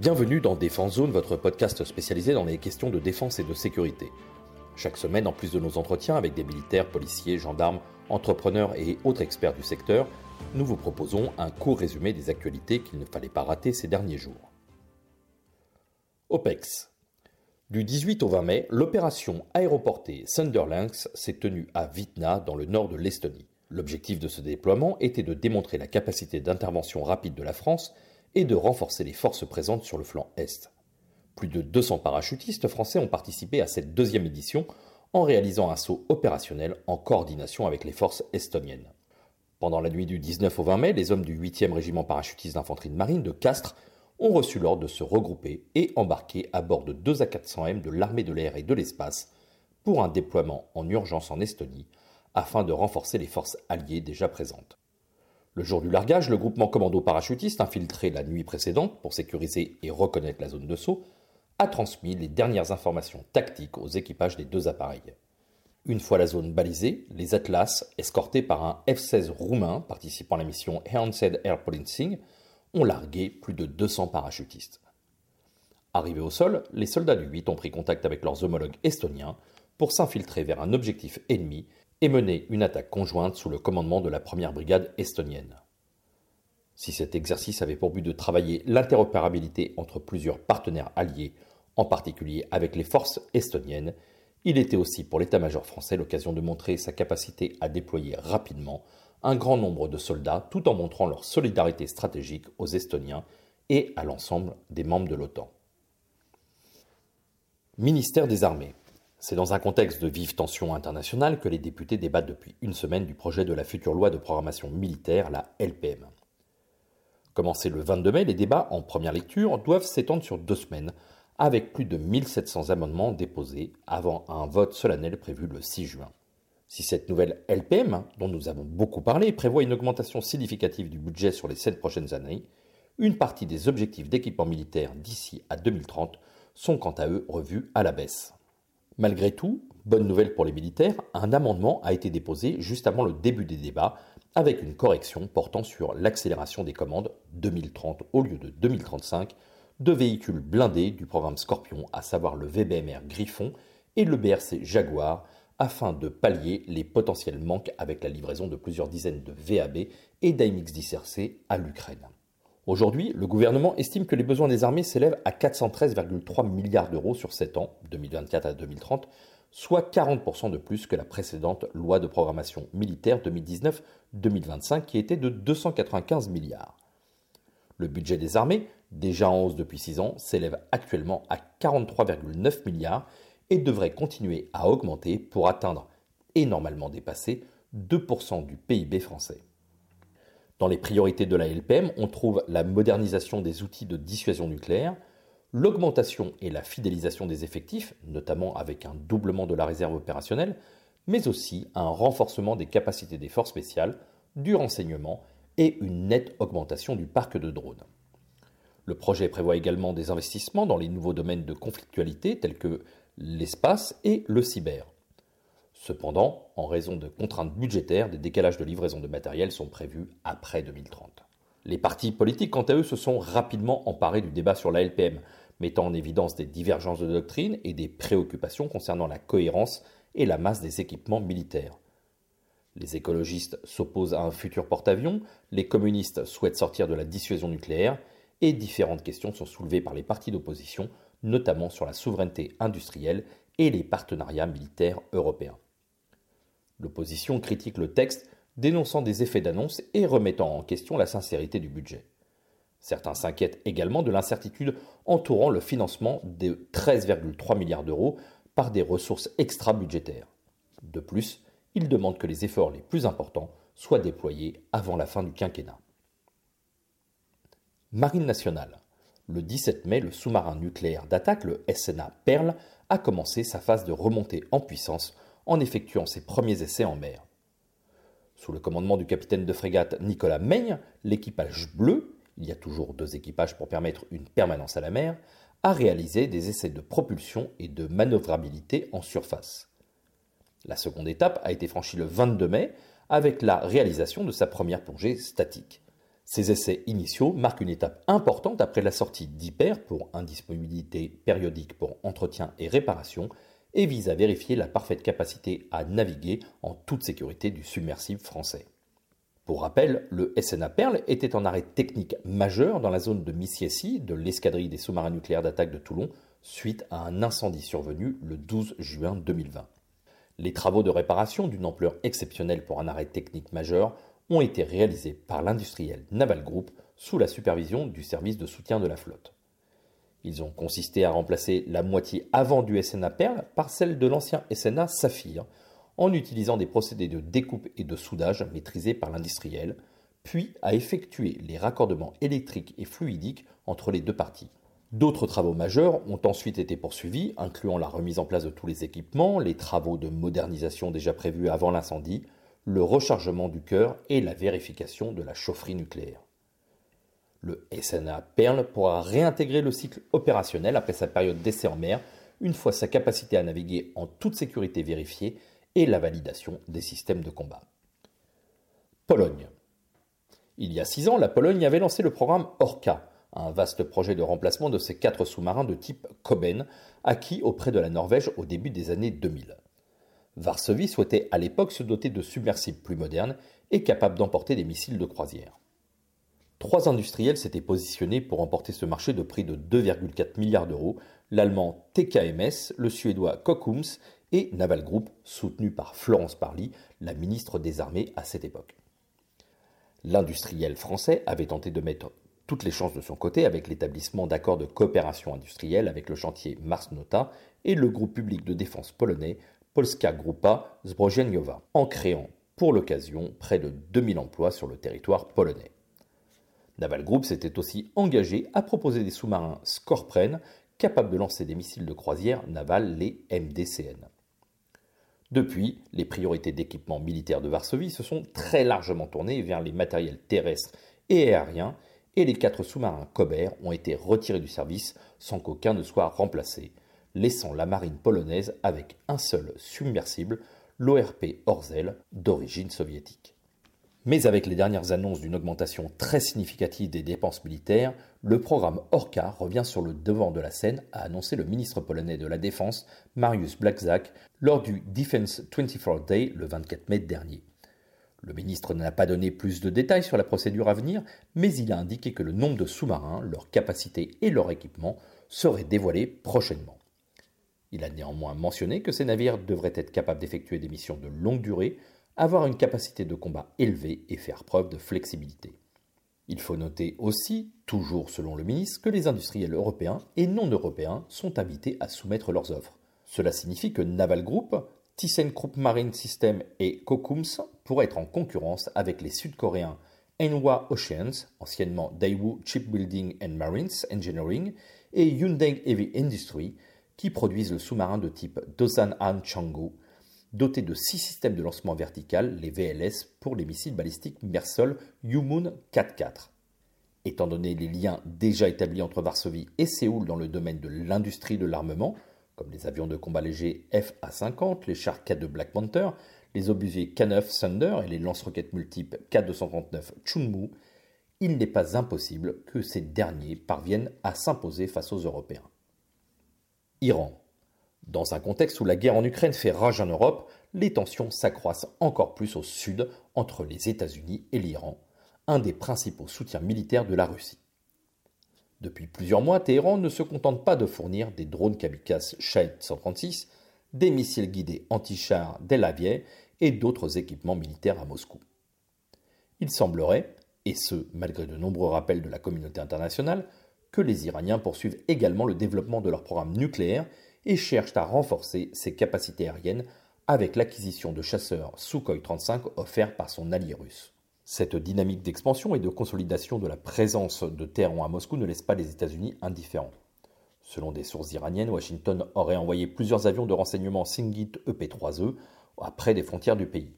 Bienvenue dans Défense Zone, votre podcast spécialisé dans les questions de défense et de sécurité. Chaque semaine, en plus de nos entretiens avec des militaires, policiers, gendarmes, entrepreneurs et autres experts du secteur, nous vous proposons un court résumé des actualités qu'il ne fallait pas rater ces derniers jours. OPEX. Du 18 au 20 mai, l'opération aéroportée Thunderlynx s'est tenue à Vitna, dans le nord de l'Estonie. L'objectif de ce déploiement était de démontrer la capacité d'intervention rapide de la France et de renforcer les forces présentes sur le flanc Est. Plus de 200 parachutistes français ont participé à cette deuxième édition en réalisant un saut opérationnel en coordination avec les forces estoniennes. Pendant la nuit du 19 au 20 mai, les hommes du 8e régiment parachutiste d'infanterie de marine de Castres ont reçu l'ordre de se regrouper et embarquer à bord de deux A400M de l'armée de l'air et de l'espace pour un déploiement en urgence en Estonie afin de renforcer les forces alliées déjà présentes. Le jour du largage, le groupement commando parachutiste, infiltré la nuit précédente pour sécuriser et reconnaître la zone de saut, a transmis les dernières informations tactiques aux équipages des deux appareils. Une fois la zone balisée, les Atlas, escortés par un F-16 roumain participant à la mission Hansed Air Policing, ont largué plus de 200 parachutistes. Arrivés au sol, les soldats du 8 ont pris contact avec leurs homologues estoniens pour s'infiltrer vers un objectif ennemi et mener une attaque conjointe sous le commandement de la première brigade estonienne. Si cet exercice avait pour but de travailler l'interopérabilité entre plusieurs partenaires alliés, en particulier avec les forces estoniennes, il était aussi pour l'état-major français l'occasion de montrer sa capacité à déployer rapidement un grand nombre de soldats tout en montrant leur solidarité stratégique aux Estoniens et à l'ensemble des membres de l'OTAN. Ministère des Armées. C'est dans un contexte de vive tension internationale que les députés débattent depuis une semaine du projet de la future loi de programmation militaire, la LPM. Commencés le 22 mai, les débats en première lecture doivent s'étendre sur deux semaines avec plus de 1700 amendements déposés avant un vote solennel prévu le 6 juin. Si cette nouvelle LPM, dont nous avons beaucoup parlé, prévoit une augmentation significative du budget sur les sept prochaines années, une partie des objectifs d'équipement militaire d'ici à 2030 sont quant à eux revus à la baisse. Malgré tout, bonne nouvelle pour les militaires, un amendement a été déposé juste avant le début des débats avec une correction portant sur l'accélération des commandes 2030 au lieu de 2035 deux véhicules blindés du programme Scorpion, à savoir le VBMR Griffon et le BRC Jaguar, afin de pallier les potentiels manques avec la livraison de plusieurs dizaines de VAB et d'AMX-10RC à l'Ukraine. Aujourd'hui, le gouvernement estime que les besoins des armées s'élèvent à 413,3 milliards d'euros sur 7 ans, 2024 à 2030, soit 40% de plus que la précédente loi de programmation militaire 2019-2025 qui était de 295 milliards. Le budget des armées, déjà en hausse depuis 6 ans, s'élève actuellement à 43,9 milliards et devrait continuer à augmenter pour atteindre, et normalement dépasser, 2% du PIB français. Dans les priorités de la LPM, on trouve la modernisation des outils de dissuasion nucléaire, l'augmentation et la fidélisation des effectifs, notamment avec un doublement de la réserve opérationnelle, mais aussi un renforcement des capacités des forces spéciales, du renseignement et une nette augmentation du parc de drones. Le projet prévoit également des investissements dans les nouveaux domaines de conflictualité tels que l'espace et le cyber. Cependant, en raison de contraintes budgétaires, des décalages de livraison de matériel sont prévus après 2030. Les partis politiques, quant à eux, se sont rapidement emparés du débat sur la LPM, mettant en évidence des divergences de doctrine et des préoccupations concernant la cohérence et la masse des équipements militaires. Les écologistes s'opposent à un futur porte-avions, les communistes souhaitent sortir de la dissuasion nucléaire, et différentes questions sont soulevées par les partis d'opposition, notamment sur la souveraineté industrielle et les partenariats militaires européens. L'opposition critique le texte, dénonçant des effets d'annonce et remettant en question la sincérité du budget. Certains s'inquiètent également de l'incertitude entourant le financement de 13,3 milliards d'euros par des ressources extra-budgétaires. De plus, il demande que les efforts les plus importants soient déployés avant la fin du quinquennat. Marine nationale. Le 17 mai, le sous-marin nucléaire d'attaque, le SNA Perle, a commencé sa phase de remontée en puissance en effectuant ses premiers essais en mer. Sous le commandement du capitaine de frégate Nicolas Meigne, l'équipage bleu, il y a toujours deux équipages pour permettre une permanence à la mer, a réalisé des essais de propulsion et de manœuvrabilité en surface. La seconde étape a été franchie le 22 mai avec la réalisation de sa première plongée statique. Ces essais initiaux marquent une étape importante après la sortie d'Hyper pour indisponibilité périodique pour entretien et réparation et visent à vérifier la parfaite capacité à naviguer en toute sécurité du submersible français. Pour rappel, le SNA Perle était en arrêt technique majeur dans la zone de Missiessy de l'escadrille des sous-marins nucléaires d'attaque de Toulon suite à un incendie survenu le 12 juin 2020. Les travaux de réparation d'une ampleur exceptionnelle pour un arrêt technique majeur ont été réalisés par l'industriel Naval Group sous la supervision du service de soutien de la flotte. Ils ont consisté à remplacer la moitié avant du SNA Perle par celle de l'ancien SNA Saphir, en utilisant des procédés de découpe et de soudage maîtrisés par l'industriel, puis à effectuer les raccordements électriques et fluidiques entre les deux parties. D'autres travaux majeurs ont ensuite été poursuivis, incluant la remise en place de tous les équipements, les travaux de modernisation déjà prévus avant l'incendie, le rechargement du cœur et la vérification de la chaufferie nucléaire. Le SNA Perle pourra réintégrer le cycle opérationnel après sa période d'essai en mer, une fois sa capacité à naviguer en toute sécurité vérifiée et la validation des systèmes de combat. Pologne. Il y a six ans, la Pologne avait lancé le programme Orca, un vaste projet de remplacement de ses quatre sous-marins de type Koben, acquis auprès de la Norvège au début des années 2000. Varsovie souhaitait à l'époque se doter de submersibles plus modernes et capables d'emporter des missiles de croisière. Trois industriels s'étaient positionnés pour emporter ce marché de prix de 2,4 milliards d'euros, l'allemand TKMS, le suédois Kockums et Naval Group, soutenu par Florence Parly, la ministre des Armées à cette époque. L'industriel français avait tenté de mettre toutes les chances de son côté avec l'établissement d'accords de coopération industrielle avec le chantier Mars Nota et le groupe public de défense polonais Polska Grupa Zbrojeniowa, en créant pour l'occasion près de 2000 emplois sur le territoire polonais. Naval Group s'était aussi engagé à proposer des sous-marins Skorpren capables de lancer des missiles de croisière navals, les MDCN. Depuis, les priorités d'équipement militaire de Varsovie se sont très largement tournées vers les matériels terrestres et aériens, et les quatre sous-marins Kober ont été retirés du service sans qu'aucun ne soit remplacé, laissant la marine polonaise avec un seul submersible, l'ORP Orzel, d'origine soviétique. Mais avec les dernières annonces d'une augmentation très significative des dépenses militaires, le programme Orca revient sur le devant de la scène, a annoncé le ministre polonais de la Défense, Mariusz Blaszczak, lors du Defense 24 Day le 24 mai dernier. Le ministre n'a pas donné plus de détails sur la procédure à venir, mais il a indiqué que le nombre de sous-marins, leur capacité et leur équipement seraient dévoilés prochainement. Il a néanmoins mentionné que ces navires devraient être capables d'effectuer des missions de longue durée, avoir une capacité de combat élevée et faire preuve de flexibilité. Il faut noter aussi, toujours selon le ministre, que les industriels européens et non européens sont invités à soumettre leurs offres. Cela signifie que Naval Group, ThyssenKrupp Marine System et Kokkums pourraient être en concurrence avec les Sud-Coréens Enwa Oceans, anciennement Daewoo Shipbuilding and Marines Engineering, et Hyundai Heavy Industry, qui produisent le sous-marin de type Dosan-Han Chang'o, doté de six systèmes de lancement vertical, les VLS, pour les missiles balistiques Mersol Yumun 4 Étant donné les liens déjà établis entre Varsovie et Séoul dans le domaine de l'industrie de l'armement, comme les avions de combat légers FA-50, les chars K-2 Black Panther, les obusiers K-9 Thunder et les lance-roquettes multiples K-239 Chunmu, il n'est pas impossible que ces derniers parviennent à s'imposer face aux Européens. Iran. Dans un contexte où la guerre en Ukraine fait rage en Europe, les tensions s'accroissent encore plus au sud entre les États-Unis et l'Iran, un des principaux soutiens militaires de la Russie. Depuis plusieurs mois, Téhéran ne se contente pas de fournir des drones kamikazes Shahed 136, des missiles guidés anti-chars d'El et d'autres équipements militaires à Moscou. Il semblerait, et ce malgré de nombreux rappels de la communauté internationale, que les Iraniens poursuivent également le développement de leur programme nucléaire et cherchent à renforcer ses capacités aériennes avec l'acquisition de chasseurs Sukhoi 35 offerts par son allié russe. Cette dynamique d'expansion et de consolidation de la présence de Téhéran à Moscou ne laisse pas les États-Unis indifférents. Selon des sources iraniennes, Washington aurait envoyé plusieurs avions de renseignement Singit EP-3E près des frontières du pays.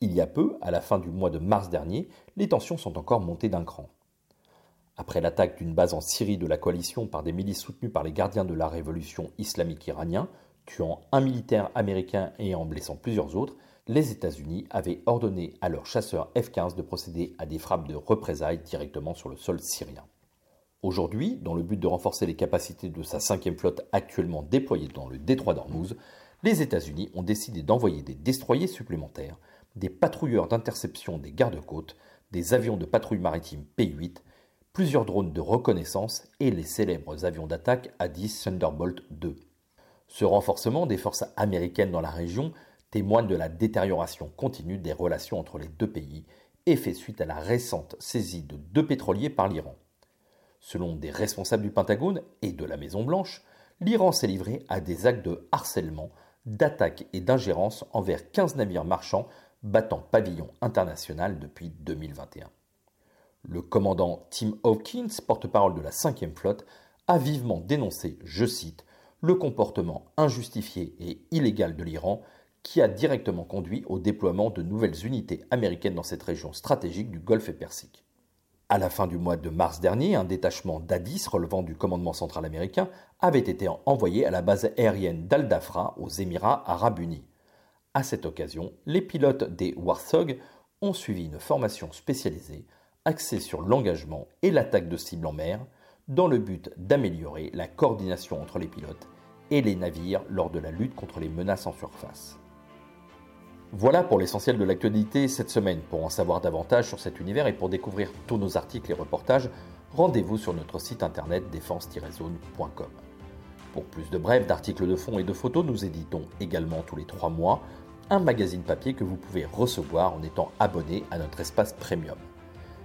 Il y a peu, à la fin du mois de mars dernier, les tensions sont encore montées d'un cran. Après l'attaque d'une base en Syrie de la coalition par des milices soutenues par les gardiens de la révolution islamique iranien, tuant un militaire américain et en blessant plusieurs autres, les États-Unis avaient ordonné à leurs chasseurs F-15 de procéder à des frappes de représailles directement sur le sol syrien. Aujourd'hui, dans le but de renforcer les capacités de sa cinquième flotte actuellement déployée dans le détroit d'Ormuz, les États-Unis ont décidé d'envoyer des destroyers supplémentaires, des patrouilleurs d'interception des gardes-côtes, des avions de patrouille maritime P-8, plusieurs drones de reconnaissance et les célèbres avions d'attaque A-10 Thunderbolt II. Ce renforcement des forces américaines dans la région témoigne de la détérioration continue des relations entre les deux pays et fait suite à la récente saisie de deux pétroliers par l'Iran. Selon des responsables du Pentagone et de la Maison-Blanche, l'Iran s'est livré à des actes de harcèlement, d'attaque et d'ingérence envers 15 navires marchands battant pavillon international depuis 2021. Le commandant Tim Hawkins, porte-parole de la 5e flotte, a vivement dénoncé, je cite, le comportement injustifié et illégal de l'Iran qui a directement conduit au déploiement de nouvelles unités américaines dans cette région stratégique du Golfe Persique. À la fin du mois de mars dernier, un détachement d'Addis relevant du commandement central américain avait été envoyé à la base aérienne d'Al-Dafra aux Émirats arabes unis. À cette occasion, les pilotes des Warthog ont suivi une formation spécialisée axée sur l'engagement et l'attaque de cibles en mer, dans le but d'améliorer la coordination entre les pilotes et les navires lors de la lutte contre les menaces en surface. Voilà pour l'essentiel de l'actualité cette semaine. Pour en savoir davantage sur cet univers et pour découvrir tous nos articles et reportages, rendez-vous sur notre site internet défense-zone.com. Pour plus de brèves, d'articles de fond et de photos, nous éditons également tous les trois mois un magazine papier que vous pouvez recevoir en étant abonné à notre espace premium.